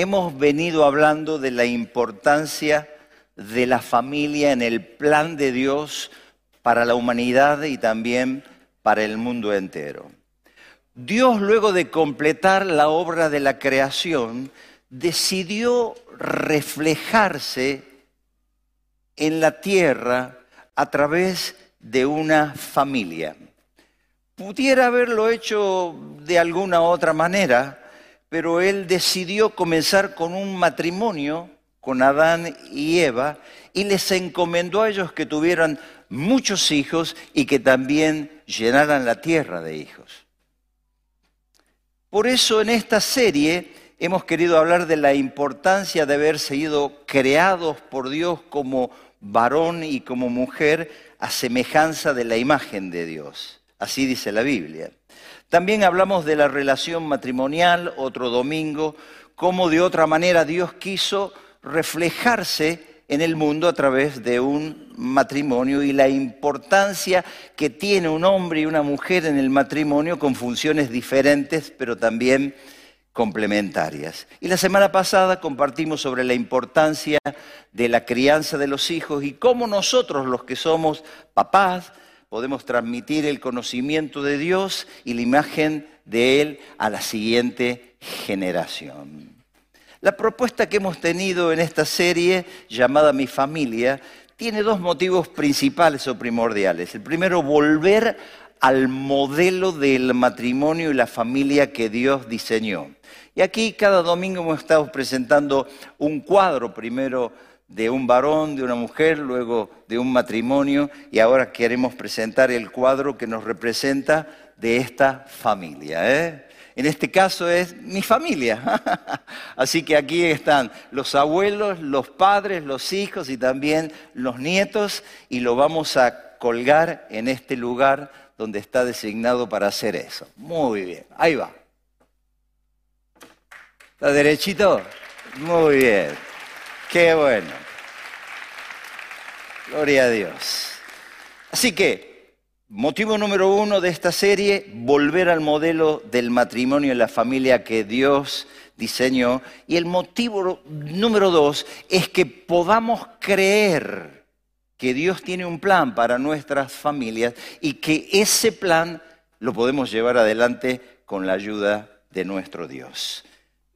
hemos venido hablando de la importancia de la familia en el plan de Dios para la humanidad y también para el mundo entero. Dios, luego de completar la obra de la creación, decidió reflejarse en la tierra a través de una familia. Pudiera haberlo hecho de alguna otra manera, pero él decidió comenzar con un matrimonio con Adán y Eva y les encomendó a ellos que tuvieran muchos hijos y que también llenaran la tierra de hijos. Por eso en esta serie hemos querido hablar de la importancia de haber sido creados por Dios como varón y como mujer a semejanza de la imagen de Dios. Así dice la Biblia. También hablamos de la relación matrimonial otro domingo, cómo de otra manera Dios quiso reflejarse en el mundo a través de un matrimonio y la importancia que tiene un hombre y una mujer en el matrimonio con funciones diferentes, pero también complementarias. Y la semana pasada compartimos sobre la importancia de la crianza de los hijos y cómo nosotros los que somos papás, podemos transmitir el conocimiento de Dios y la imagen de Él a la siguiente generación. La propuesta que hemos tenido en esta serie llamada Mi familia tiene dos motivos principales o primordiales. El primero, volver al modelo del matrimonio y la familia que Dios diseñó. Y aquí cada domingo hemos estado presentando un cuadro, primero de un varón, de una mujer, luego de un matrimonio y ahora queremos presentar el cuadro que nos representa de esta familia. ¿eh? En este caso es mi familia. Así que aquí están los abuelos, los padres, los hijos y también los nietos y lo vamos a colgar en este lugar donde está designado para hacer eso. Muy bien, ahí va. ¿Está derechito? Muy bien. Qué bueno. Gloria a Dios. Así que, motivo número uno de esta serie, volver al modelo del matrimonio y la familia que Dios diseñó. Y el motivo número dos es que podamos creer que Dios tiene un plan para nuestras familias y que ese plan lo podemos llevar adelante con la ayuda de nuestro Dios.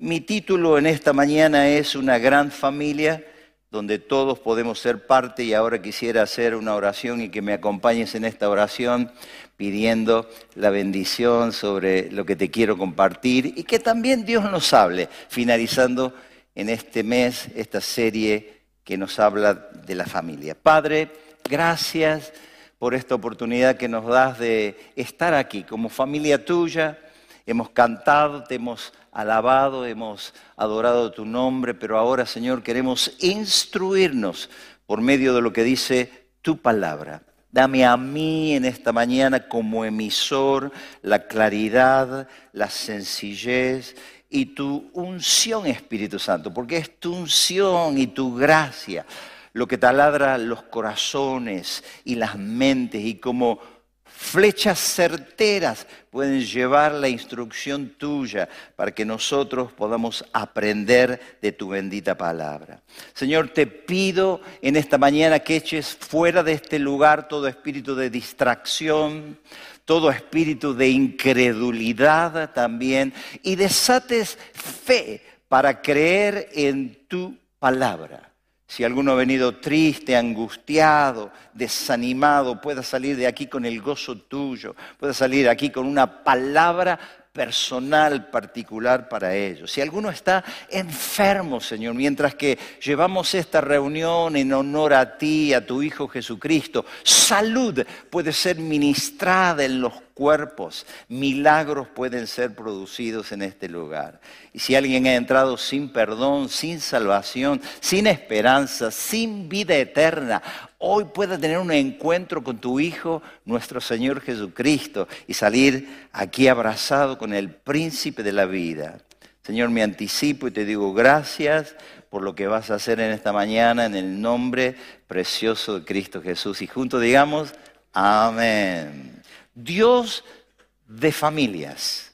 Mi título en esta mañana es Una gran familia, donde todos podemos ser parte y ahora quisiera hacer una oración y que me acompañes en esta oración pidiendo la bendición sobre lo que te quiero compartir y que también Dios nos hable, finalizando en este mes esta serie que nos habla de la familia. Padre, gracias por esta oportunidad que nos das de estar aquí como familia tuya. Hemos cantado, te hemos alabado, hemos adorado tu nombre, pero ahora, Señor, queremos instruirnos por medio de lo que dice tu palabra. Dame a mí en esta mañana como emisor la claridad, la sencillez y tu unción, Espíritu Santo, porque es tu unción y tu gracia lo que taladra los corazones y las mentes y como flechas certeras pueden llevar la instrucción tuya para que nosotros podamos aprender de tu bendita palabra. Señor, te pido en esta mañana que eches fuera de este lugar todo espíritu de distracción, todo espíritu de incredulidad también y desates fe para creer en tu palabra. Si alguno ha venido triste, angustiado, desanimado, pueda salir de aquí con el gozo tuyo, pueda salir aquí con una palabra personal particular para ellos. Si alguno está enfermo, Señor, mientras que llevamos esta reunión en honor a ti, a tu Hijo Jesucristo, salud puede ser ministrada en los cuerpos, milagros pueden ser producidos en este lugar. Y si alguien ha entrado sin perdón, sin salvación, sin esperanza, sin vida eterna, hoy pueda tener un encuentro con tu Hijo, nuestro Señor Jesucristo, y salir aquí abrazado con el príncipe de la vida. Señor, me anticipo y te digo gracias por lo que vas a hacer en esta mañana en el nombre precioso de Cristo Jesús. Y juntos digamos, amén. Dios de familias.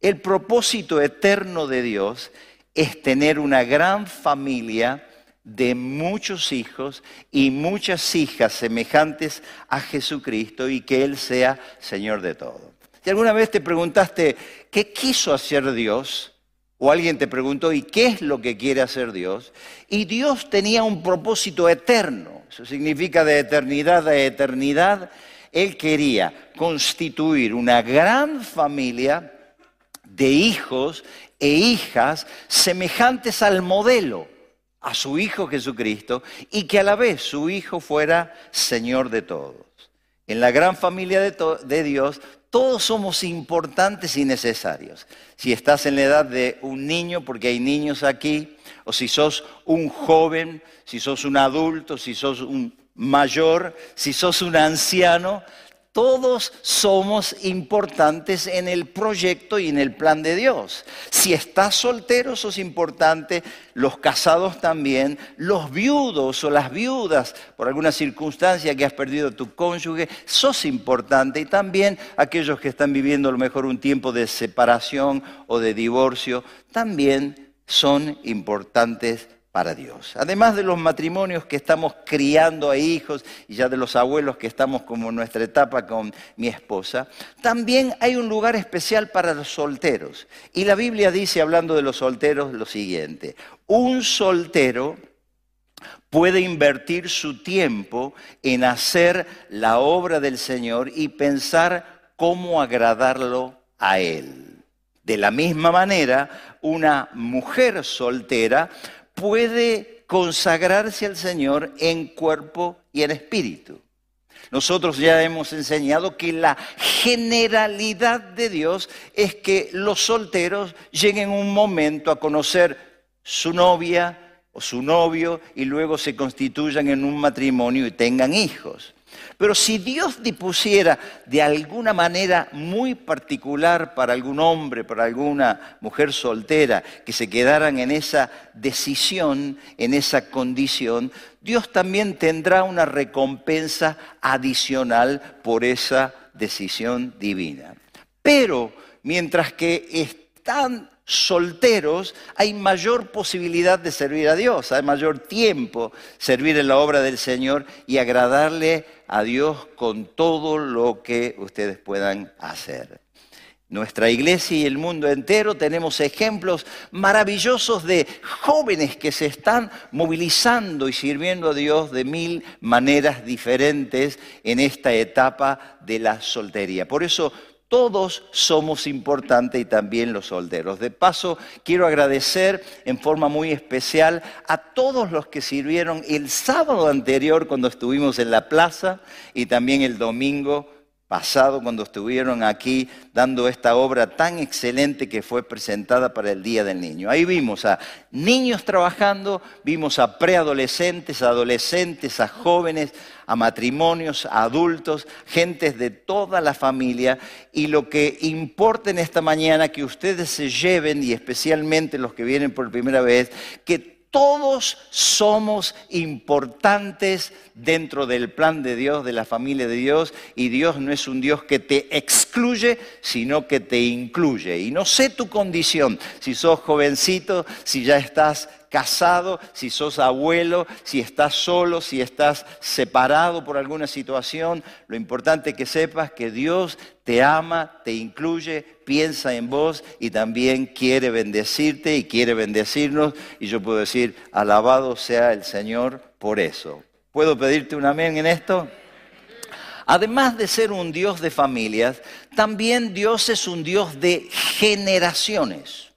El propósito eterno de Dios es tener una gran familia de muchos hijos y muchas hijas semejantes a Jesucristo y que Él sea Señor de todo. Si alguna vez te preguntaste qué quiso hacer Dios, o alguien te preguntó, ¿y qué es lo que quiere hacer Dios? Y Dios tenía un propósito eterno, eso significa de eternidad a eternidad. Él quería constituir una gran familia de hijos e hijas semejantes al modelo a su Hijo Jesucristo y que a la vez su Hijo fuera Señor de todos. En la gran familia de, Dios todos somos importantes y necesarios. Si estás en la edad de un niño, porque hay niños aquí, o si sos un joven, si sos un adulto, si sos un mayor, si sos un anciano, todos somos importantes en el proyecto y en el plan de Dios. Si estás soltero, sos importante, los casados también, los viudos o las viudas, por alguna circunstancia que has perdido tu cónyuge, sos importante. Y también aquellos que están viviendo a lo mejor un tiempo de separación o de divorcio, también son importantes para Dios. Además de los matrimonios que estamos criando a hijos y ya de los abuelos que estamos como en nuestra etapa con mi esposa, también hay un lugar especial para los solteros. Y la Biblia dice, hablando de los solteros, lo siguiente. Un soltero puede invertir su tiempo en hacer la obra del Señor y pensar cómo agradarlo a Él. De la misma manera, una mujer soltera puede consagrarse al Señor en cuerpo y en espíritu. Nosotros ya hemos enseñado que la generalidad de Dios es que los solteros lleguen un momento a conocer su novia o su novio y luego se constituyan en un matrimonio y tengan hijos. Pero si Dios dispusiera de alguna manera muy particular para algún hombre, para alguna mujer soltera, que se quedaran en esa decisión, en esa condición, Dios también tendrá una recompensa adicional por esa decisión divina. Pero mientras que están solteros, hay mayor posibilidad de servir a Dios, hay mayor tiempo servir en la obra del Señor y agradarle a Dios con todo lo que ustedes puedan hacer. Nuestra iglesia y el mundo entero tenemos ejemplos maravillosos de jóvenes que se están movilizando y sirviendo a Dios de mil maneras diferentes en esta etapa de la soltería. Por eso todos somos importantes y también los solteros. De paso, quiero agradecer en forma muy especial a todos los que sirvieron el sábado anterior cuando estuvimos en la plaza y también el domingo pasado cuando estuvieron aquí dando esta obra tan excelente que fue presentada para el Día del Niño. Ahí vimos a niños trabajando, vimos a preadolescentes, adolescentes, a jóvenes, a matrimonios, a adultos, gentes de toda la familia. Y lo que importa en esta mañana que ustedes se lleven, y especialmente los que vienen por primera vez, que todos somos importantes dentro del plan de Dios, de la familia de Dios, y Dios no es un Dios que te excluye, sino que te incluye. Y no sé tu condición, si sos jovencito, si ya estás casado, si sos abuelo, si estás solo, si estás separado por alguna situación, lo importante que sepas que Dios te ama, te incluye, piensa en vos y también quiere bendecirte y quiere bendecirnos. Y yo puedo decir, alabado sea el Señor por eso. ¿Puedo pedirte un amén en esto? Además de ser un Dios de familias, también Dios es un Dios de generaciones.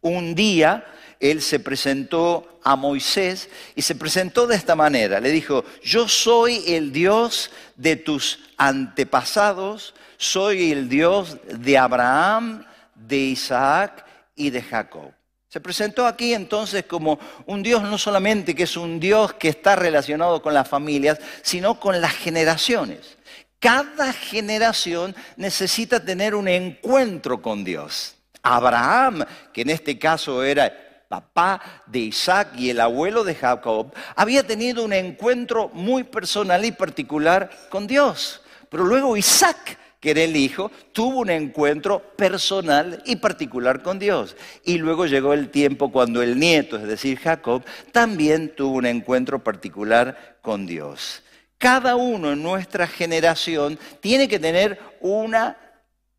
Un día él se presentó a Moisés y se presentó de esta manera. Le dijo, yo soy el Dios de tus antepasados, soy el Dios de Abraham, de Isaac y de Jacob. Se presentó aquí entonces como un Dios no solamente que es un Dios que está relacionado con las familias, sino con las generaciones. Cada generación necesita tener un encuentro con Dios. Abraham, que en este caso era papá de Isaac y el abuelo de Jacob, había tenido un encuentro muy personal y particular con Dios. Pero luego Isaac que era el hijo, tuvo un encuentro personal y particular con Dios. Y luego llegó el tiempo cuando el nieto, es decir, Jacob, también tuvo un encuentro particular con Dios. Cada uno en nuestra generación tiene que tener una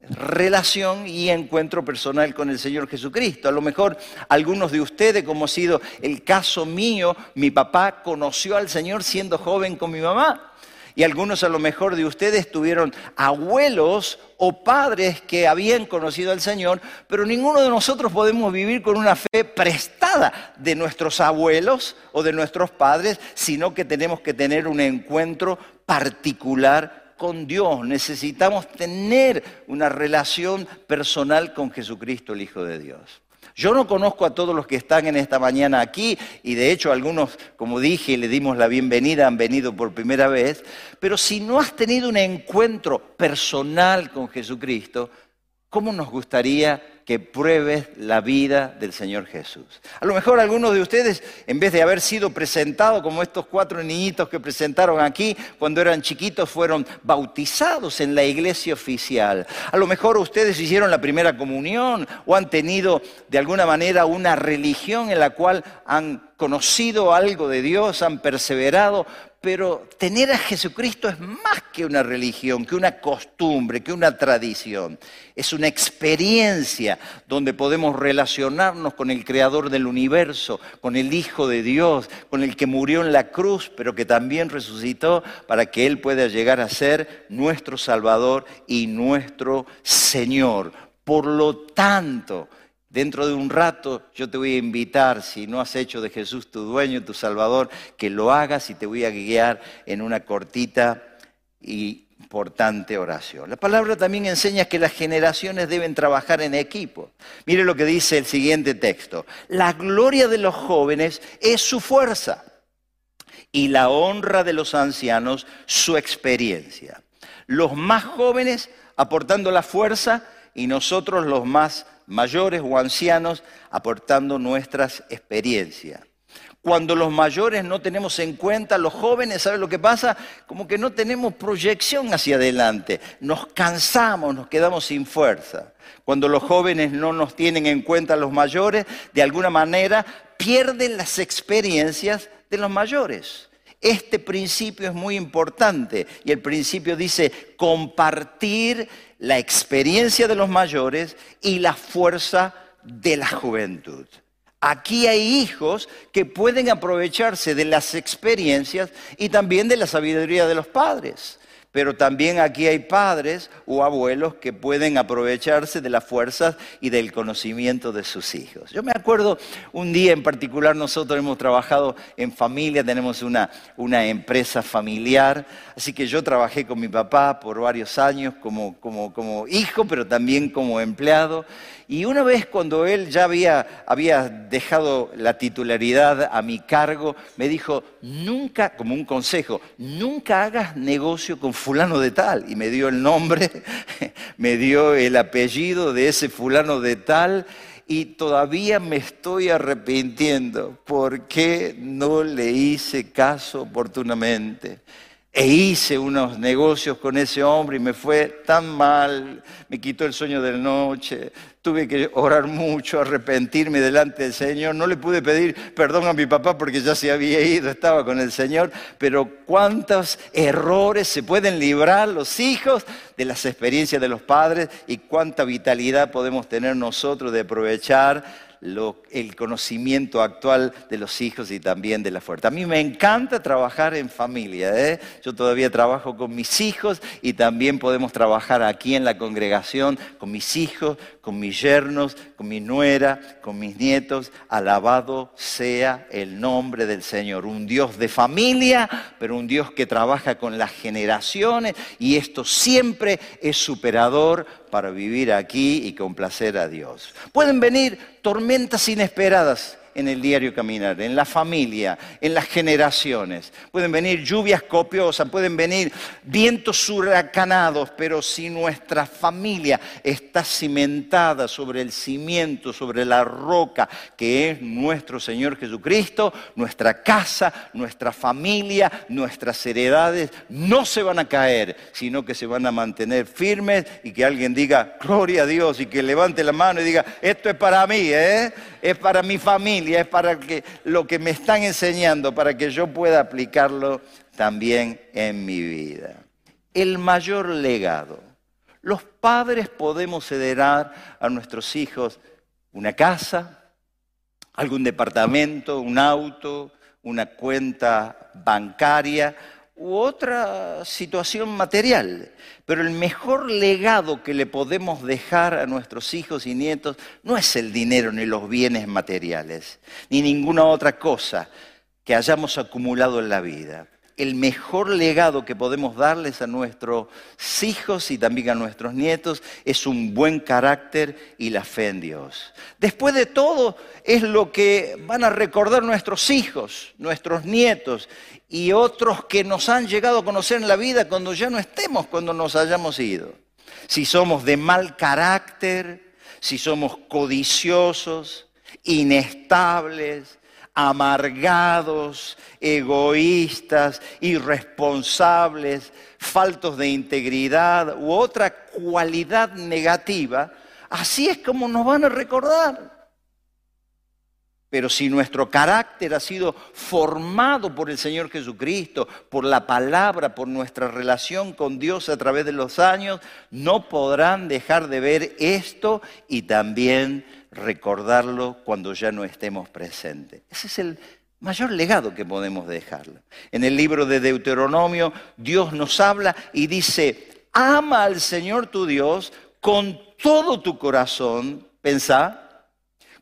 relación y encuentro personal con el Señor Jesucristo. A lo mejor algunos de ustedes, como ha sido el caso mío, mi papá conoció al Señor siendo joven con mi mamá. Y algunos a lo mejor de ustedes tuvieron abuelos o padres que habían conocido al Señor, pero ninguno de nosotros podemos vivir con una fe prestada de nuestros abuelos o de nuestros padres, sino que tenemos que tener un encuentro particular con Dios, necesitamos tener una relación personal con Jesucristo, el Hijo de Dios. Yo no conozco a todos los que están en esta mañana aquí y de hecho algunos, como dije, le dimos la bienvenida, han venido por primera vez, pero si no has tenido un encuentro personal con Jesucristo, ¿cómo nos gustaría que pruebes la vida del Señor Jesús. A lo mejor algunos de ustedes, en vez de haber sido presentados como estos cuatro niñitos que presentaron aquí cuando eran chiquitos, fueron bautizados en la iglesia oficial. A lo mejor ustedes hicieron la primera comunión o han tenido de alguna manera una religión en la cual han conocido algo de Dios, han perseverado, pero tener a Jesucristo es más que una religión, que una costumbre, que una tradición. Es una experiencia donde podemos relacionarnos con el Creador del universo, con el Hijo de Dios, con el que murió en la cruz, pero que también resucitó para que Él pueda llegar a ser nuestro Salvador y nuestro Señor. Por lo tanto, Dentro de un rato yo te voy a invitar, si no has hecho de Jesús tu dueño, tu Salvador, que lo hagas y te voy a guiar en una cortita y importante oración. La palabra también enseña que las generaciones deben trabajar en equipo. Mire lo que dice el siguiente texto. La gloria de los jóvenes es su fuerza y la honra de los ancianos su experiencia. Los más jóvenes aportando la fuerza y nosotros los más mayores o ancianos aportando nuestras experiencias. Cuando los mayores no tenemos en cuenta, los jóvenes, ¿saben lo que pasa? Como que no tenemos proyección hacia adelante, nos cansamos, nos quedamos sin fuerza. Cuando los jóvenes no nos tienen en cuenta los mayores, de alguna manera pierden las experiencias de los mayores. Este principio es muy importante y el principio dice compartir la experiencia de los mayores y la fuerza de la juventud. Aquí hay hijos que pueden aprovecharse de las experiencias y también de la sabiduría de los padres pero también aquí hay padres o abuelos que pueden aprovecharse de las fuerzas y del conocimiento de sus hijos. Yo me acuerdo un día en particular, nosotros hemos trabajado en familia, tenemos una, una empresa familiar, así que yo trabajé con mi papá por varios años como, como, como hijo, pero también como empleado. Y una vez cuando él ya había, había dejado la titularidad a mi cargo, me dijo, nunca, como un consejo, nunca hagas negocio con fulano de tal. Y me dio el nombre, me dio el apellido de ese fulano de tal. Y todavía me estoy arrepintiendo. ¿Por qué no le hice caso oportunamente? E hice unos negocios con ese hombre y me fue tan mal, me quitó el sueño de la noche, tuve que orar mucho, arrepentirme delante del Señor. No le pude pedir perdón a mi papá porque ya se había ido, estaba con el Señor, pero cuántos errores se pueden librar los hijos de las experiencias de los padres y cuánta vitalidad podemos tener nosotros de aprovechar el conocimiento actual de los hijos y también de la fuerza. A mí me encanta trabajar en familia. ¿eh? Yo todavía trabajo con mis hijos y también podemos trabajar aquí en la congregación con mis hijos, con mis yernos, con mi nuera, con mis nietos. Alabado sea el nombre del Señor. Un Dios de familia, pero un Dios que trabaja con las generaciones y esto siempre es superador para vivir aquí y complacer a Dios. Pueden venir tormentas inesperadas en el diario caminar, en la familia, en las generaciones. Pueden venir lluvias copiosas, pueden venir vientos huracanados, pero si nuestra familia está cimentada sobre el cimiento, sobre la roca que es nuestro Señor Jesucristo, nuestra casa, nuestra familia, nuestras heredades no se van a caer, sino que se van a mantener firmes y que alguien diga, gloria a Dios, y que levante la mano y diga, esto es para mí, ¿eh? Es para mi familia, es para que, lo que me están enseñando, para que yo pueda aplicarlo también en mi vida. El mayor legado. Los padres podemos heredar a nuestros hijos una casa, algún departamento, un auto, una cuenta bancaria u otra situación material. Pero el mejor legado que le podemos dejar a nuestros hijos y nietos no es el dinero ni los bienes materiales, ni ninguna otra cosa que hayamos acumulado en la vida el mejor legado que podemos darles a nuestros hijos y también a nuestros nietos es un buen carácter y la fe en Dios. Después de todo, es lo que van a recordar nuestros hijos, nuestros nietos y otros que nos han llegado a conocer en la vida cuando ya no estemos, cuando nos hayamos ido. Si somos de mal carácter, si somos codiciosos, inestables, amargados, egoístas, irresponsables, faltos de integridad u otra cualidad negativa, así es como nos van a recordar. Pero si nuestro carácter ha sido formado por el Señor Jesucristo, por la palabra, por nuestra relación con Dios a través de los años, no podrán dejar de ver esto y también recordarlo cuando ya no estemos presentes. Ese es el mayor legado que podemos dejarlo. En el libro de Deuteronomio, Dios nos habla y dice, ama al Señor tu Dios con todo tu corazón, pensá,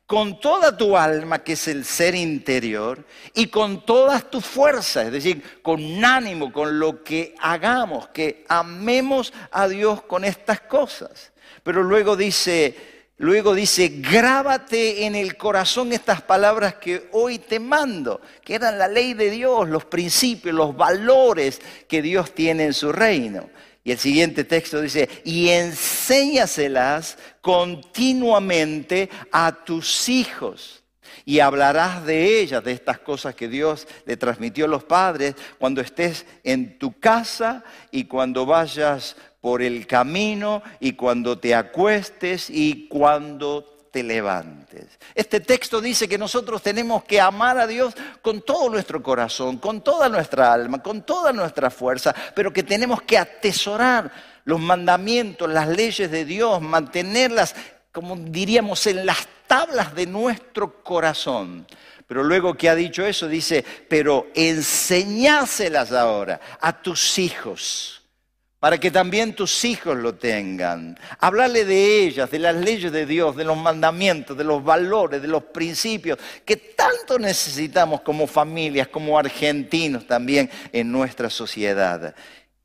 con toda tu alma, que es el ser interior, y con todas tus fuerzas, es decir, con ánimo, con lo que hagamos, que amemos a Dios con estas cosas. Pero luego dice, Luego dice, grábate en el corazón estas palabras que hoy te mando, que eran la ley de Dios, los principios, los valores que Dios tiene en su reino. Y el siguiente texto dice, y enséñaselas continuamente a tus hijos. Y hablarás de ellas, de estas cosas que Dios le transmitió a los padres, cuando estés en tu casa y cuando vayas por el camino y cuando te acuestes y cuando te levantes. Este texto dice que nosotros tenemos que amar a Dios con todo nuestro corazón, con toda nuestra alma, con toda nuestra fuerza, pero que tenemos que atesorar los mandamientos, las leyes de Dios, mantenerlas, como diríamos, en las tablas de nuestro corazón. Pero luego que ha dicho eso, dice, pero enseñáselas ahora a tus hijos para que también tus hijos lo tengan. Hablarle de ellas, de las leyes de Dios, de los mandamientos, de los valores, de los principios que tanto necesitamos como familias, como argentinos también en nuestra sociedad.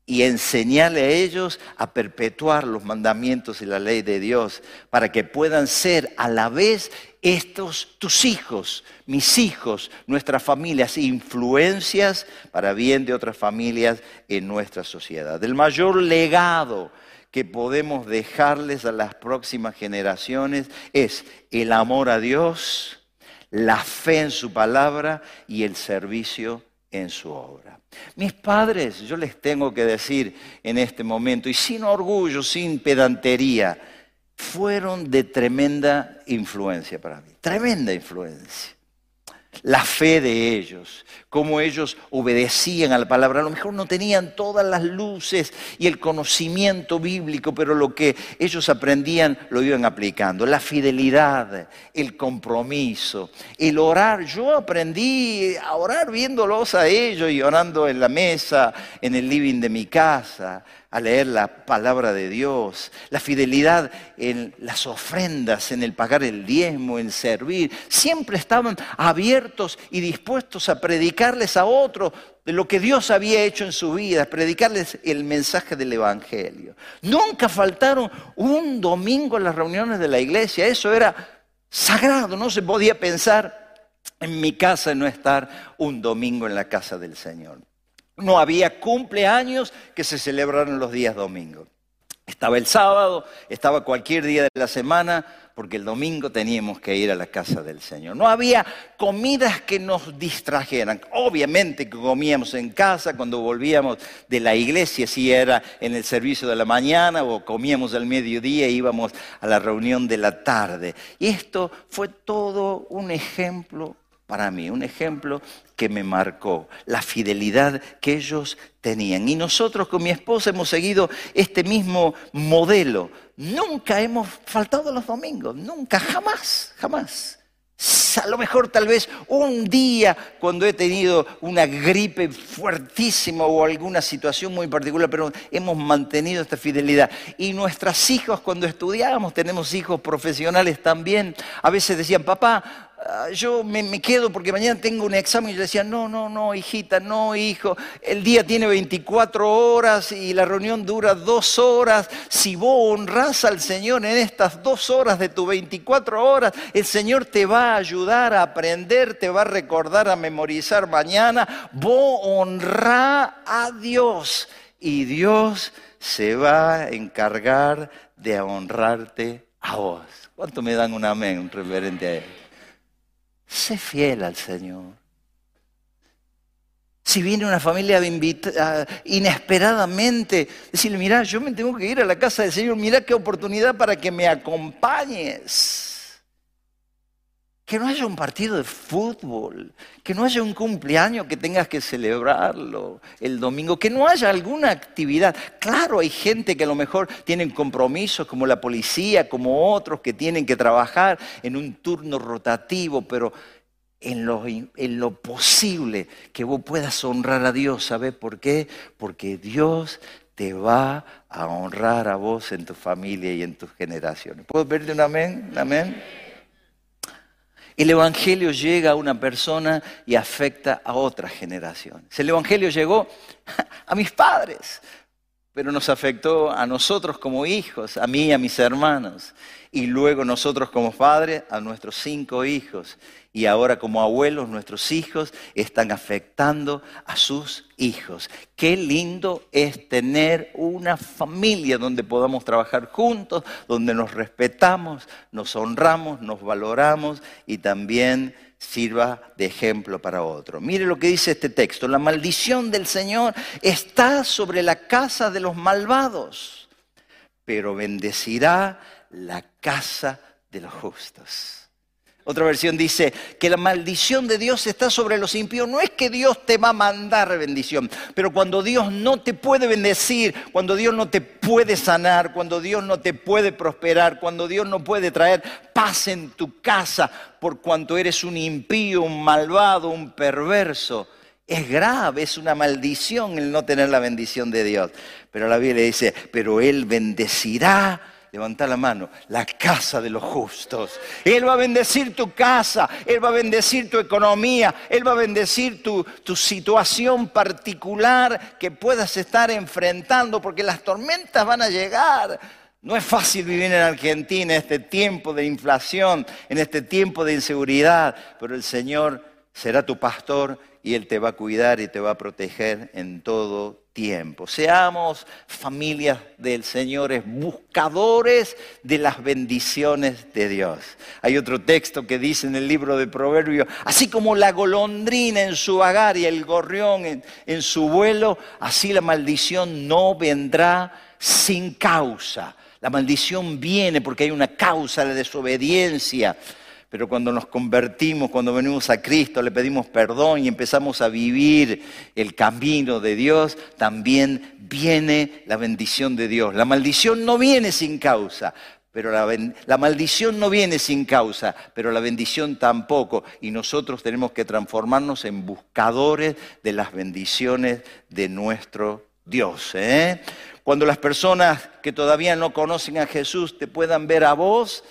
Y enseñarle a ellos a perpetuar los mandamientos y la ley de Dios para que puedan ser a la vez estos tus hijos, mis hijos, nuestras familias, influencias para bien de otras familias en nuestra sociedad. El mayor legado que podemos dejarles a las próximas generaciones es el amor a Dios, la fe en su palabra y el servicio en su obra. Mis padres, yo les tengo que decir en este momento, y sin orgullo, sin pedantería, fueron de tremenda influencia para mí, tremenda influencia. La fe de ellos, cómo ellos obedecían a la palabra. A lo mejor no tenían todas las luces y el conocimiento bíblico, pero lo que ellos aprendían lo iban aplicando. La fidelidad, el compromiso, el orar. Yo aprendí a orar viéndolos a ellos y orando en la mesa, en el living de mi casa a leer la palabra de Dios, la fidelidad en las ofrendas, en el pagar el diezmo, en servir. Siempre estaban abiertos y dispuestos a predicarles a otros de lo que Dios había hecho en su vida, predicarles el mensaje del Evangelio. Nunca faltaron un domingo en las reuniones de la iglesia, eso era sagrado, no se podía pensar en mi casa no estar un domingo en la casa del Señor. No había cumpleaños que se celebraran los días domingos. Estaba el sábado, estaba cualquier día de la semana, porque el domingo teníamos que ir a la casa del Señor. No había comidas que nos distrajeran. Obviamente que comíamos en casa cuando volvíamos de la iglesia, si era en el servicio de la mañana o comíamos al mediodía íbamos a la reunión de la tarde. Y esto fue todo un ejemplo para mí, un ejemplo que me marcó, la fidelidad que ellos tenían. Y nosotros con mi esposa hemos seguido este mismo modelo. Nunca hemos faltado los domingos, nunca, jamás, jamás. A lo mejor tal vez un día cuando he tenido una gripe fuertísima o alguna situación muy particular, pero hemos mantenido esta fidelidad. Y nuestras hijas cuando estudiábamos, tenemos hijos profesionales también, a veces decían, papá, yo me, quedo porque mañana tengo un examen y yo decía, no, no, no, hijita, no, hijo, el día tiene 24 horas y la reunión dura dos horas. Si vos honras al Señor en estas dos horas de tus 24 horas, el Señor te va a ayudar a aprender, te va a recordar, a memorizar mañana. Vos honra a Dios y Dios se va a encargar de honrarte a vos. ¿Cuánto me dan un amén referente a él? Sé fiel al Señor. Si viene una familia inesperadamente, decirle, mira, yo me tengo que ir a la casa del Señor, mira qué oportunidad para que me acompañes. Que no haya un partido de fútbol, que no haya un cumpleaños que tengas que celebrarlo el domingo, que no haya alguna actividad. Claro, hay gente que a lo mejor tienen compromisos como la policía, como otros que tienen que trabajar en un turno rotativo, pero en lo, posible que vos puedas honrar a Dios. ¿Sabes por qué? Porque Dios te va a honrar a vos en tu familia y en tus generaciones. ¿Puedo pedirte un amén? ¿Un amén? El Evangelio llega a una persona y afecta a otras generaciones. El Evangelio llegó a mis padres, pero nos afectó a nosotros como hijos, a mí y a mis hermanos, y luego nosotros como padres, a nuestros cinco hijos, y ahora como abuelos nuestros hijos están afectando a sus hijos. Qué lindo es tener una familia donde podamos trabajar juntos, donde nos respetamos, nos honramos, nos valoramos y también sirva de ejemplo para otro. Mire lo que dice este texto, la maldición del Señor está sobre la casa de los malvados, pero bendecirá la casa de los justos. Otra versión dice que la maldición de Dios está sobre los impíos. No es que Dios te va a mandar bendición, pero cuando Dios no te puede bendecir, cuando Dios no te puede sanar, cuando Dios no te puede prosperar, cuando Dios no puede traer paz en tu casa por cuanto eres un impío, un malvado, un perverso, es grave, es una maldición el no tener la bendición de Dios. Pero la Biblia dice, pero Él bendecirá Levanta la mano, la casa de los justos. Él va a bendecir tu casa, Él va a bendecir tu economía, Él va a bendecir tu, tu situación particular que puedas estar enfrentando, porque las tormentas van a llegar. No es fácil vivir en Argentina en este tiempo de inflación, en este tiempo de inseguridad, pero el Señor será tu pastor y Él te va a cuidar y te va a proteger en todo tiempo. Seamos familias del Señor, buscadores de las bendiciones de Dios. Hay otro texto que dice en el libro de Proverbios, así como la golondrina en su hogar y el gorrión en, en su vuelo, así la maldición no vendrá sin causa. La maldición viene porque hay una causa de desobediencia pero cuando nos convertimos, cuando venimos a Cristo, le pedimos perdón y empezamos a vivir el camino de Dios, también viene la bendición de Dios. La maldición no viene sin causa, pero la, maldición no viene sin causa, pero la bendición tampoco. Y nosotros tenemos que transformarnos en buscadores de las bendiciones de nuestro Dios. ¿eh? Cuando las personas que todavía no conocen a Jesús te puedan ver a vos,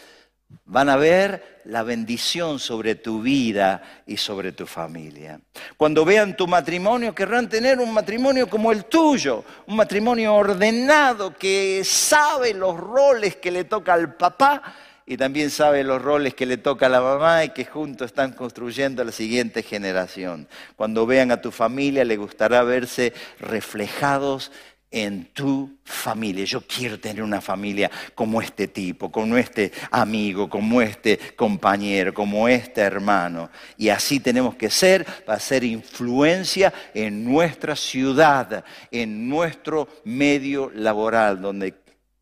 van a ver la bendición sobre tu vida y sobre tu familia. Cuando vean tu matrimonio, querrán tener un matrimonio como el tuyo, un matrimonio ordenado que sabe los roles que le toca al papá y también sabe los roles que le toca a la mamá y que juntos están construyendo la siguiente generación. Cuando vean a tu familia, le gustará verse reflejados en tu familia. Yo quiero tener una familia como este tipo, como este amigo, como este compañero, como este hermano. Y así tenemos que ser para hacer influencia en nuestra ciudad, en nuestro medio laboral, donde,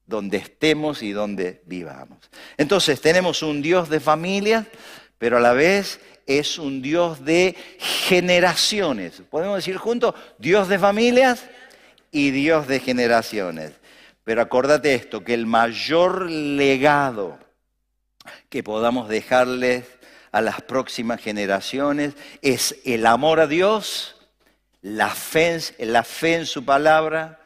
donde estemos y donde vivamos. Entonces tenemos un Dios de familias, pero a la vez es un Dios de generaciones. ¿Podemos decir juntos? Dios de familias y Dios de generaciones. Pero acordate esto, que el mayor legado que podamos dejarles a las próximas generaciones es el amor a Dios, la fe, la fe en su palabra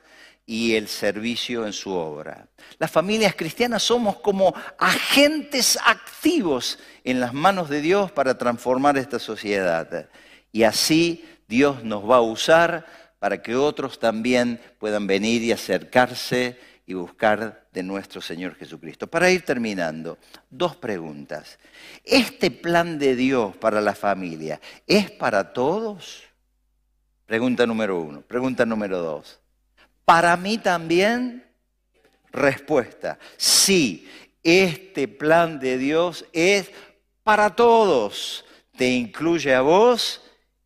y el servicio en su obra. Las familias cristianas somos como agentes activos en las manos de Dios para transformar esta sociedad. Y así Dios nos va a usar para que otros también puedan venir y acercarse y buscar de nuestro Señor Jesucristo. Para ir terminando, dos preguntas. ¿Este plan de Dios para la familia es para todos? Pregunta número uno. Pregunta número dos. ¿Para mí también? Respuesta. Sí, este plan de Dios es para todos. Te incluye a vos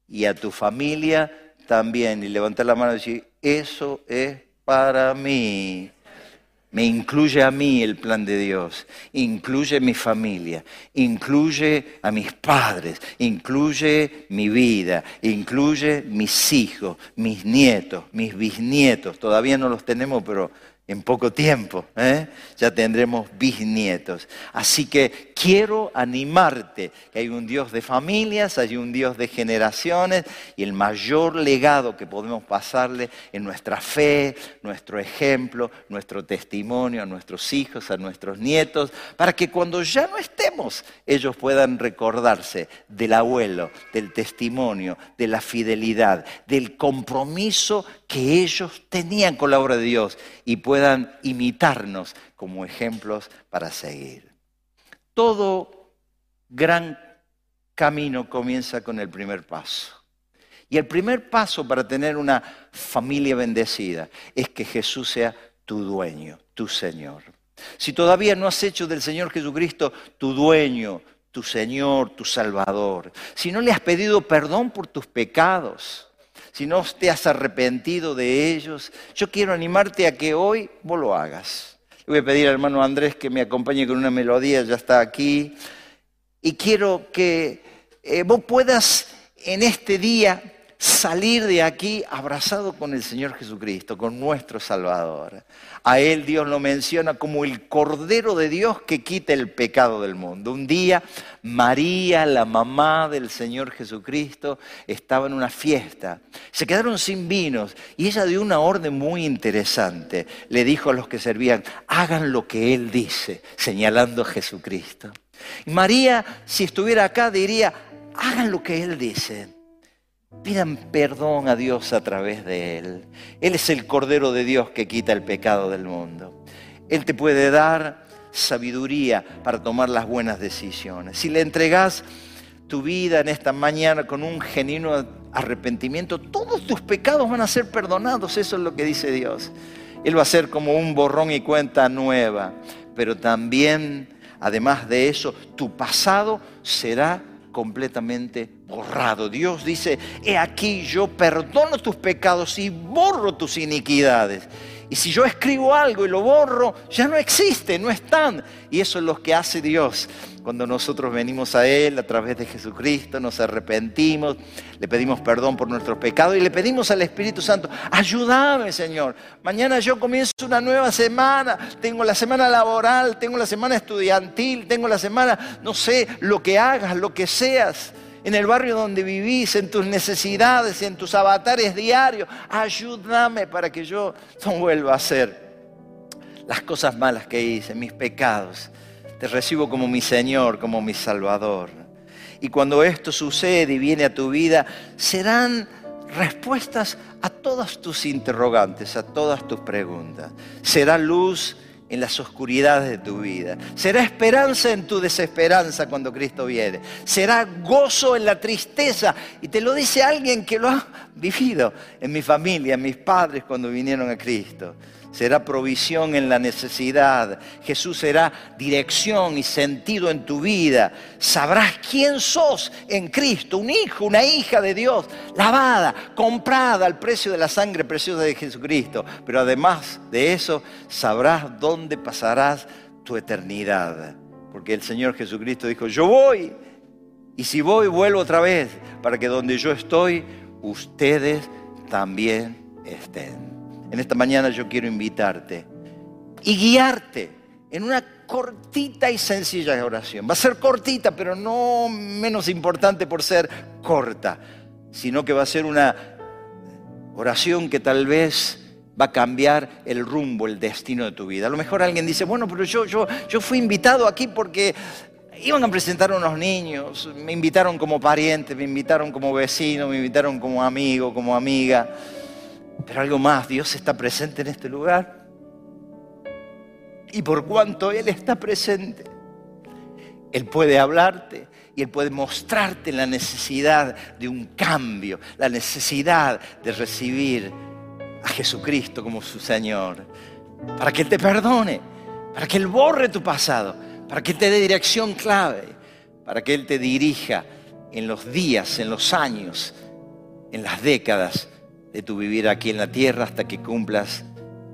y a tu familia también y levantar la mano y decir, eso es para mí. Me incluye a mí el plan de Dios, incluye mi familia, incluye a mis padres, incluye mi vida, incluye mis hijos, mis nietos, mis bisnietos. Todavía no los tenemos, pero en poco tiempo, ¿eh? ya tendremos bisnietos. Así que quiero animarte, que hay un Dios de familias, hay un Dios de generaciones y el mayor legado que podemos pasarle en nuestra fe, nuestro ejemplo, nuestro testimonio a nuestros hijos, a nuestros nietos, para que cuando ya no estemos, ellos puedan recordarse del abuelo, del testimonio, de la fidelidad, del compromiso que ellos tenían con la obra de Dios y puedan imitarnos como ejemplos para seguir. Todo gran camino comienza con el primer paso. Y el primer paso para tener una familia bendecida es que Jesús sea tu dueño, tu Señor. Si todavía no has hecho del Señor Jesucristo tu dueño, tu Señor, tu Salvador, si no le has pedido perdón por tus pecados, si no te has arrepentido de ellos, yo quiero animarte a que hoy vos lo hagas. Le voy a pedir al hermano Andrés que me acompañe con una melodía, ya está aquí. Y quiero que eh, vos puedas en este día salir de aquí abrazado con el Señor Jesucristo, con nuestro Salvador. A Él Dios lo menciona como el Cordero de Dios que quita el pecado del mundo. Un día María, la mamá del Señor Jesucristo, estaba en una fiesta. Se quedaron sin vinos y ella dio una orden muy interesante. Le dijo a los que servían, hagan lo que Él dice, señalando a Jesucristo. María, si estuviera acá, diría, hagan lo que Él dice. Pidan perdón a Dios a través de Él. Él es el Cordero de Dios que quita el pecado del mundo. Él te puede dar sabiduría para tomar las buenas decisiones. Si le entregas tu vida en esta mañana con un genuino arrepentimiento, todos tus pecados van a ser perdonados. Eso es lo que dice Dios. Él va a ser como un borrón y cuenta nueva. Pero también, además de eso, tu pasado será completamente borrado. Dios dice, he aquí yo perdono tus pecados y borro tus iniquidades. Y si yo escribo algo y lo borro, ya no existe, no están. Y eso es lo que hace Dios. Cuando nosotros venimos a Él a través de Jesucristo, nos arrepentimos, le pedimos perdón por nuestros pecados y le pedimos al Espíritu Santo, ayúdame Señor. Mañana yo comienzo una nueva semana, tengo la semana laboral, tengo la semana estudiantil, tengo la semana, no sé, lo que hagas, lo que seas en el barrio donde vivís, en tus necesidades, en tus avatares diarios. Ayúdame para que yo no vuelva a hacer las cosas malas que hice, mis pecados. Te recibo como mi Señor, como mi Salvador. Y cuando esto sucede y viene a tu vida, serán respuestas a todas tus interrogantes, a todas tus preguntas. Será luz en las oscuridades de tu vida. Será esperanza en tu desesperanza cuando Cristo viene. Será gozo en la tristeza. Y te lo dice alguien que lo ha vivido en mi familia, en mis padres cuando vinieron a Cristo será provisión en la necesidad. Jesús será dirección y sentido en tu vida. Sabrás quién sos en Cristo, un hijo, una hija de Dios, lavada, comprada al precio de la sangre preciosa de Jesucristo. Pero además de eso, sabrás dónde pasarás tu eternidad. Porque el Señor Jesucristo dijo, yo voy. Y si voy, vuelvo otra vez, para que donde yo estoy, ustedes también estén. En esta mañana yo quiero invitarte y guiarte en una cortita y sencilla oración. Va a ser cortita, pero no menos importante por ser corta, sino que va a ser una oración que tal vez va a cambiar el rumbo, el destino de tu vida. A lo mejor alguien dice, bueno, pero yo, yo, yo fui invitado aquí porque iban a presentar unos niños, me invitaron como pariente, me invitaron como vecino, me invitaron como amigo, como amiga. Pero algo más, Dios está presente en este lugar. Y por cuanto Él está presente, Él puede hablarte y Él puede mostrarte la necesidad de un cambio, la necesidad de recibir a Jesucristo como su Señor, para que Él te perdone, para que Él borre tu pasado, para que Él te dé dirección clave, para que Él te dirija en los días, en los años, en las décadas de tu vivir aquí en la tierra hasta que cumplas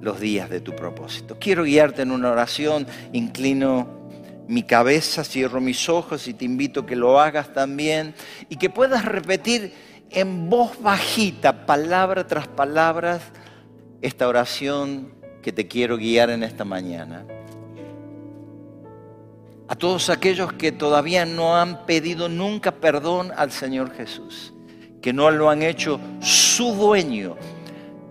los días de tu propósito. Quiero guiarte en una oración, inclino mi cabeza, cierro mis ojos y te invito a que lo hagas también y que puedas repetir en voz bajita, palabra tras palabra, esta oración que te quiero guiar en esta mañana. A todos aquellos que todavía no han pedido nunca perdón al Señor Jesús que no lo han hecho su dueño,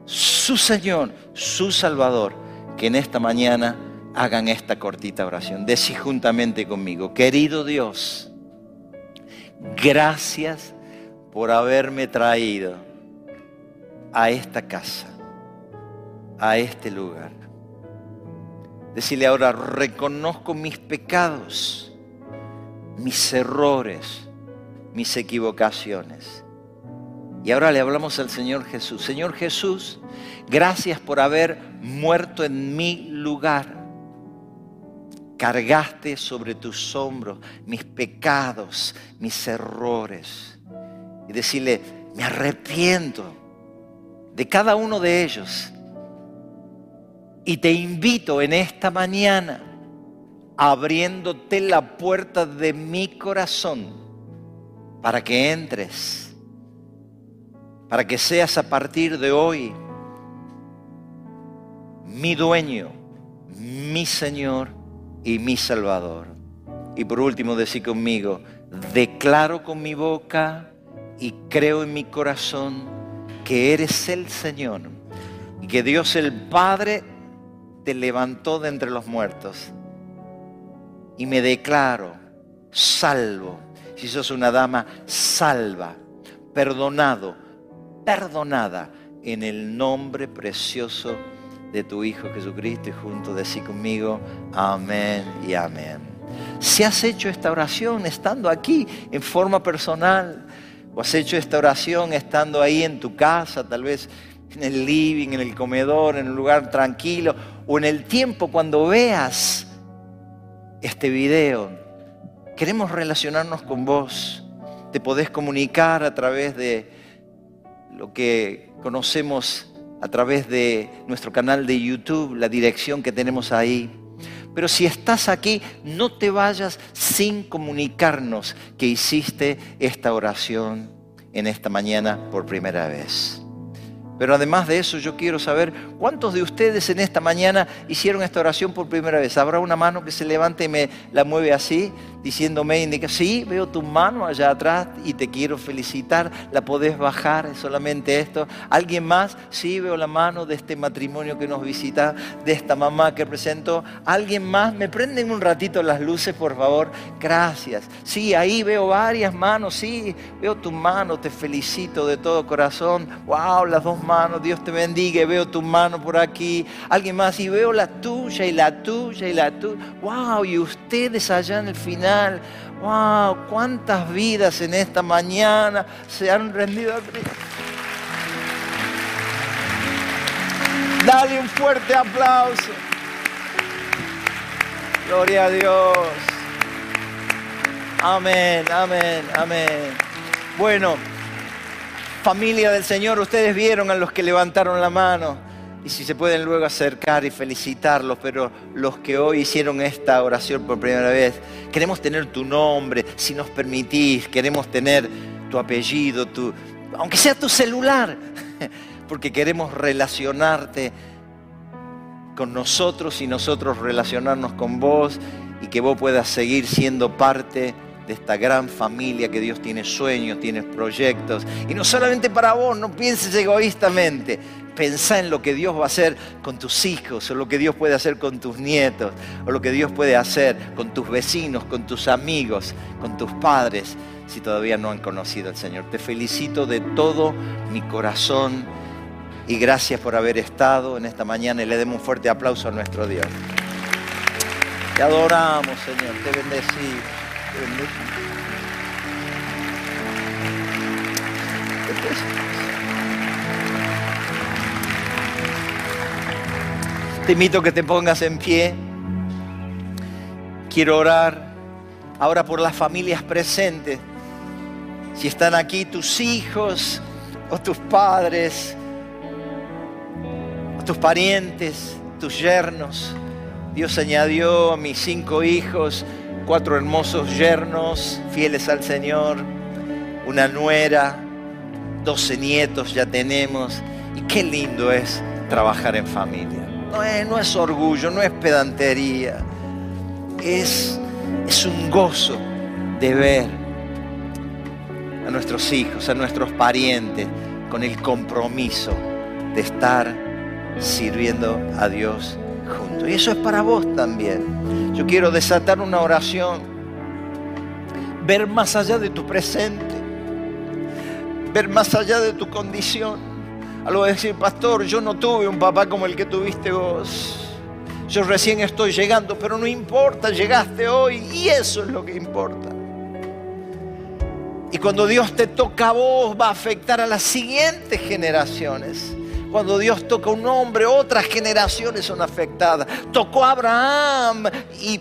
su Señor, su Salvador, que en esta mañana hagan esta cortita oración. Decí juntamente conmigo, querido Dios, gracias por haberme traído a esta casa, a este lugar. Decirle ahora, reconozco mis pecados, mis errores, mis equivocaciones y ahora le hablamos al Señor Jesús. Señor Jesús, gracias por haber muerto en mi lugar. Cargaste sobre tus hombros mis pecados, mis errores. Y decirle, me arrepiento de cada uno de ellos. Y te invito en esta mañana, abriéndote la puerta de mi corazón, para que entres para que seas a partir de hoy mi dueño, mi Señor y mi Salvador. Y por último, decir conmigo, declaro con mi boca y creo en mi corazón que eres el Señor y que Dios el Padre te levantó de entre los muertos. Y me declaro salvo. Si sos una dama, salva, perdonado, perdonada en el nombre precioso de tu Hijo Jesucristo y junto de sí conmigo, amén y amén. Si has hecho esta oración estando aquí en forma personal, o has hecho esta oración estando ahí en tu casa, tal vez en el living, en el comedor, en un lugar tranquilo, o en el tiempo cuando veas este video, queremos relacionarnos con vos. Te podés comunicar a través de lo que conocemos a través de nuestro canal de YouTube, la dirección que tenemos ahí. Pero si estás aquí, no te vayas sin comunicarnos que hiciste esta oración en esta mañana por primera vez. Pero además de eso, yo quiero saber cuántos de ustedes en esta mañana hicieron esta oración por primera vez. ¿Habrá una mano que se levante y me la mueve así, diciéndome, indica, sí, veo tu mano allá atrás y te quiero felicitar, la podés bajar, es solamente esto. ¿Alguien más? Sí, veo la mano de este matrimonio que nos visita, de esta mamá que presento. ¿Alguien más? ¿Me prenden un ratito las luces, por favor? Gracias. Sí, ahí veo varias manos, sí, veo tu mano, te felicito de todo corazón. Wow, las dos Dios te bendiga. Veo tu mano por aquí. Alguien más. Y veo la tuya y la tuya y la tuya. ¡Wow! Y ustedes allá en el final. ¡Wow! ¿Cuántas vidas en esta mañana se han rendido a Cristo? Dale un fuerte aplauso. Gloria a Dios. Amén, amén, amén. Bueno, familia del Señor, ustedes vieron a los que levantaron la mano. Y si se pueden luego acercar y felicitarlos, pero los que hoy hicieron esta oración por primera vez, queremos tener tu nombre, si nos permitís, queremos tener tu apellido, tu, aunque sea tu celular, porque queremos relacionarte con nosotros y nosotros relacionarnos con vos y que vos puedas seguir siendo parte de esta gran familia que Dios tiene sueños, tiene proyectos. Y no solamente para vos, no pienses egoístamente. Pensá en lo que Dios va a hacer con tus hijos, o lo que Dios puede hacer con tus nietos, o lo que Dios puede hacer con tus vecinos, con tus amigos, con tus padres, si todavía no han conocido al Señor. Te felicito de todo mi corazón y gracias por haber estado en esta mañana y le demos un fuerte aplauso a nuestro Dios. Te adoramos, Señor, te bendecimos. Te invito a que te pongas en pie. Quiero orar ahora por las familias presentes. Si están aquí tus hijos o tus padres, tus parientes, tus yernos. Dios añadió a mis cinco hijos cuatro hermosos yernos fieles al Señor, una nuera, doce nietos ya tenemos. Y qué lindo es trabajar en familia. No es, orgullo, no es pedantería. Es, es un gozo de ver a nuestros hijos, a nuestros parientes, con el compromiso de estar sirviendo a Dios juntos. Y eso es para vos también. Yo quiero desatar una oración, ver más allá de tu presente, ver más allá de tu condición. Algo de decir, pastor, yo no tuve un papá como el que tuviste vos. Yo recién estoy llegando, pero no importa, llegaste hoy y eso es lo que importa. Y cuando Dios te toca a vos, va a afectar a las siguientes generaciones. Cuando Dios toca a un hombre, otras generaciones son afectadas. Tocó a Abraham y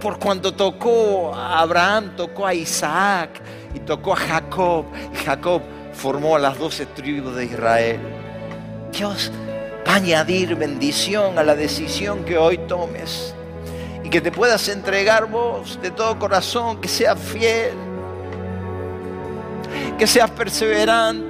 por cuando tocó a Abraham, tocó a Isaac y tocó a Jacob. Jacob formó a las doce tribus de Israel. Dios va a añadir bendición a la decisión que hoy tomes. Y que te puedas entregar vos de todo corazón, que seas fiel, que seas perseverante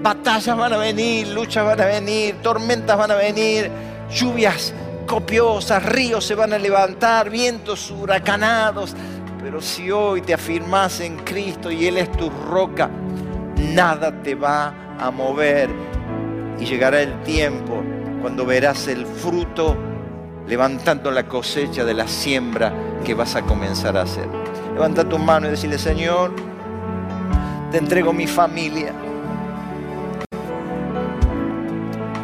Batallas van a venir, luchas van a venir, tormentas van a venir, lluvias copiosas, ríos se van a levantar, vientos huracanados. Pero si hoy te afirmas en Cristo y Él es tu roca, nada te va a mover. Y llegará el tiempo cuando verás el fruto levantando la cosecha de la siembra que vas a comenzar a hacer. Levanta tu mano y decirle, Señor, te entrego mi familia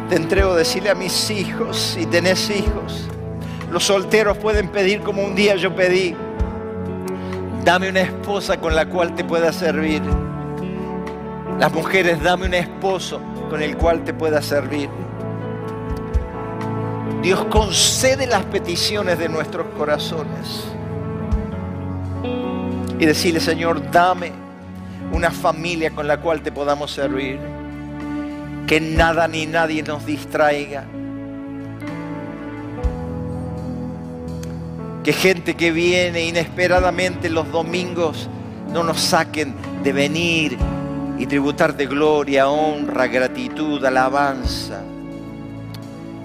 Te entrego decirle a mis hijos, si tenés hijos, los solteros pueden pedir como un día yo pedí. Dame una esposa con la cual te pueda servir. Las mujeres, dame un esposo con el cual te pueda servir. Dios concede las peticiones de nuestros corazones. Y decirle, Señor, dame una familia con la cual te podamos servir que nada ni nadie nos distraiga. Que gente que viene inesperadamente los domingos no nos saquen de venir y tributar de gloria, honra, gratitud, alabanza.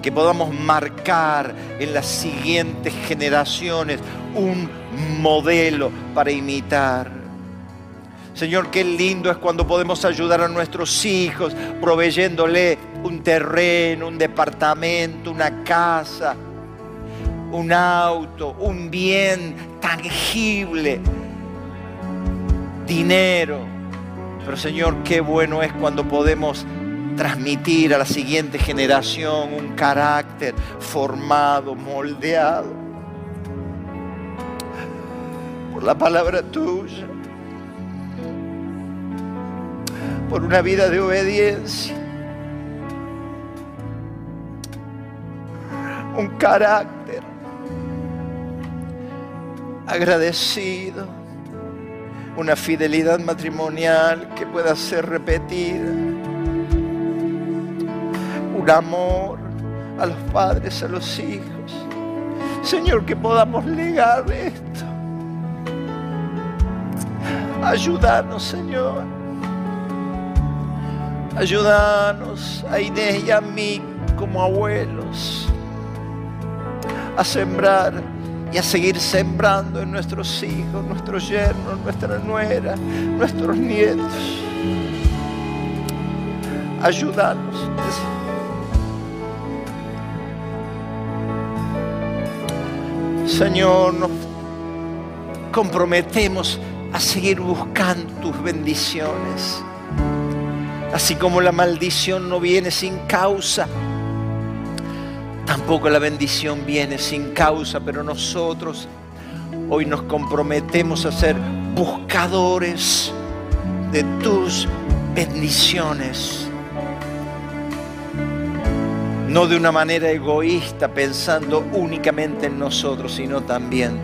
Que podamos marcar en las siguientes generaciones un modelo para imitar Señor, qué lindo es cuando podemos ayudar a nuestros hijos proveyéndole un terreno, un departamento, una casa, un auto, un bien tangible, dinero. Pero Señor, qué bueno es cuando podemos transmitir a la siguiente generación un carácter formado, moldeado por la palabra tuya, por una vida de obediencia, un carácter agradecido, una fidelidad matrimonial que pueda ser repetida, un amor a los padres, a los hijos. Señor, que podamos legar esto. Ayúdanos, Señor. Ayúdanos a Inés y a mí como abuelos a sembrar y a seguir sembrando en nuestros hijos, nuestros yernos, nuestra nuera, nuestros nietos. Ayúdanos. Señor, nos comprometemos a seguir buscando tus bendiciones. Así como la maldición no viene sin causa, tampoco la bendición viene sin causa, pero nosotros hoy nos comprometemos a ser buscadores de tus bendiciones. No de una manera egoísta, pensando únicamente en nosotros, sino también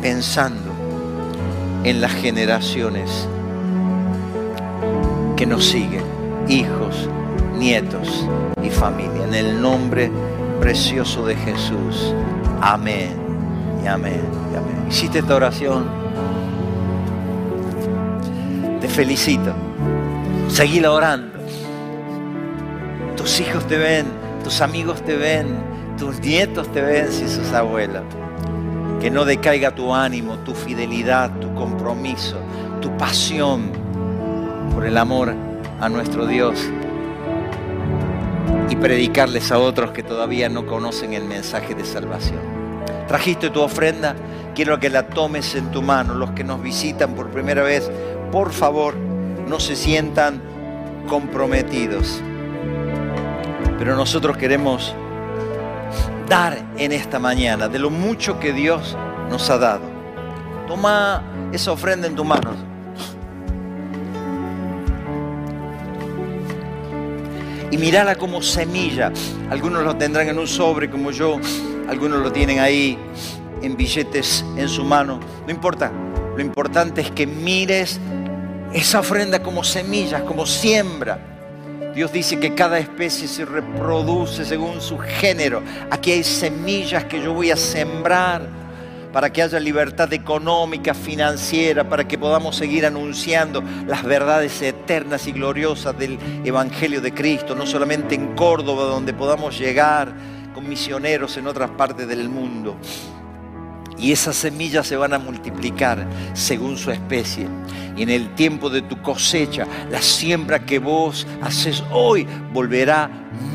pensando en las generaciones que nos siguen, hijos, nietos y familia. En el nombre precioso de Jesús. Amén y amén y amén. ¿Hiciste esta oración? Te felicito. Seguí orando. Tus hijos te ven, tus amigos te ven, tus nietos te ven si sos abuela. Que no decaiga tu ánimo, tu fidelidad, tu compromiso, tu pasión por el amor a nuestro Dios y predicarles a otros que todavía no conocen el mensaje de salvación. Trajiste tu ofrenda, quiero que la tomes en tu mano. Los que nos visitan por primera vez, por favor, no se sientan comprometidos. Pero nosotros queremos dar en esta mañana de lo mucho que Dios nos ha dado. Toma esa ofrenda en tu mano. Y mirala como semilla. Algunos lo tendrán en un sobre como yo, algunos lo tienen ahí en billetes en su mano. No importa. Lo importante es que mires esa ofrenda como semillas, como siembra Dios dice que cada especie se reproduce según su género. Aquí hay semillas que yo voy a sembrar para que haya libertad económica, financiera, para que podamos seguir anunciando las verdades eternas y gloriosas del Evangelio de Cristo, no solamente en Córdoba, donde podamos llegar con misioneros en otras partes del mundo. Y esas semillas se van a multiplicar según su especie. Y en el tiempo de tu cosecha, la siembra que vos haces hoy volverá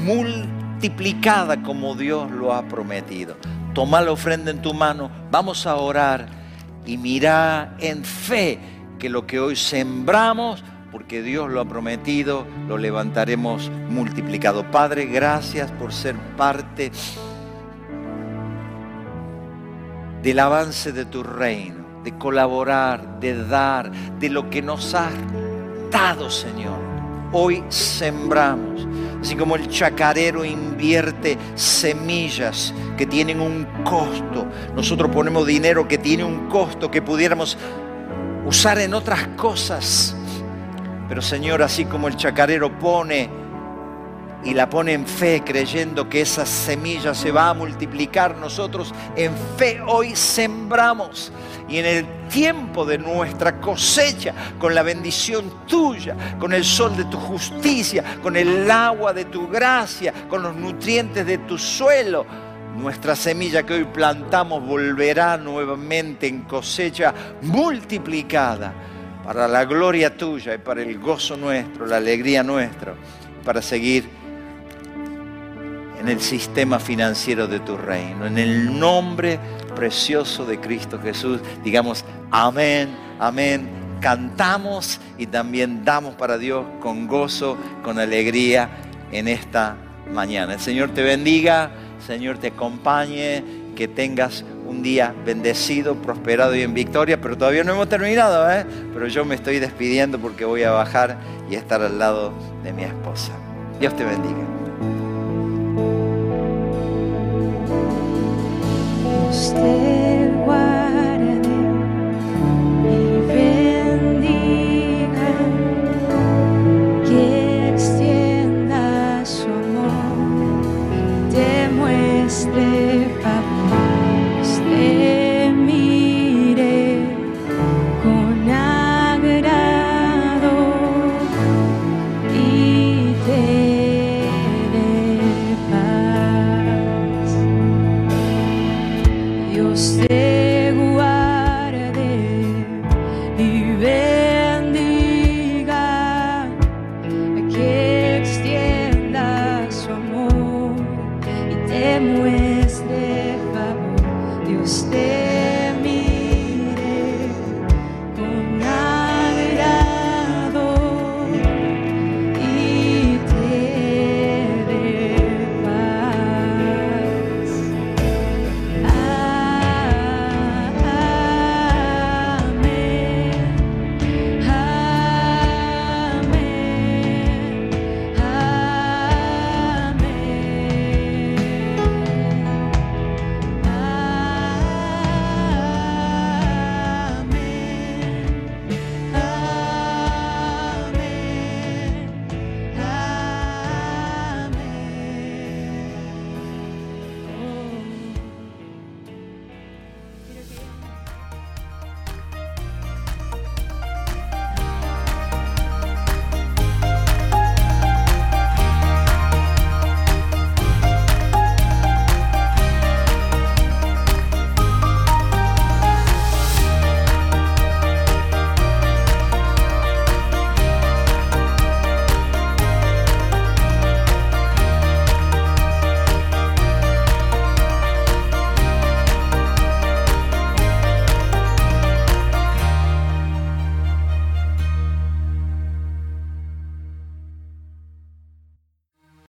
multiplicada como Dios lo ha prometido. Toma la ofrenda en tu mano, vamos a orar y mira en fe que lo que hoy sembramos, porque Dios lo ha prometido, lo levantaremos multiplicado. Padre, gracias por ser parte del avance de tu reino, de colaborar, de dar, de lo que nos has dado, Señor. Hoy sembramos, así como el chacarero invierte semillas que tienen un costo. Nosotros ponemos dinero que tiene un costo que pudiéramos usar en otras cosas. Pero Señor, así como el chacarero pone y la pone en fe creyendo que esa semilla se va a multiplicar, nosotros en fe hoy sembramos y en el tiempo de nuestra cosecha, con la bendición tuya, con el sol de tu justicia, con el agua de tu gracia, con los nutrientes de tu suelo, nuestra semilla que hoy plantamos volverá nuevamente en cosecha multiplicada para la gloria tuya y para el gozo nuestro, la alegría nuestra, para seguir en el sistema financiero de tu reino. En el nombre precioso de Cristo Jesús, digamos amén, amén. Cantamos y también damos para Dios con gozo, con alegría en esta mañana. El Señor te bendiga, Señor te acompañe, que tengas un día bendecido, prosperado y en victoria, pero todavía no hemos terminado, ¿eh? pero yo me estoy despidiendo porque voy a bajar y estar al lado de mi esposa. Dios te bendiga. stay. I'm with.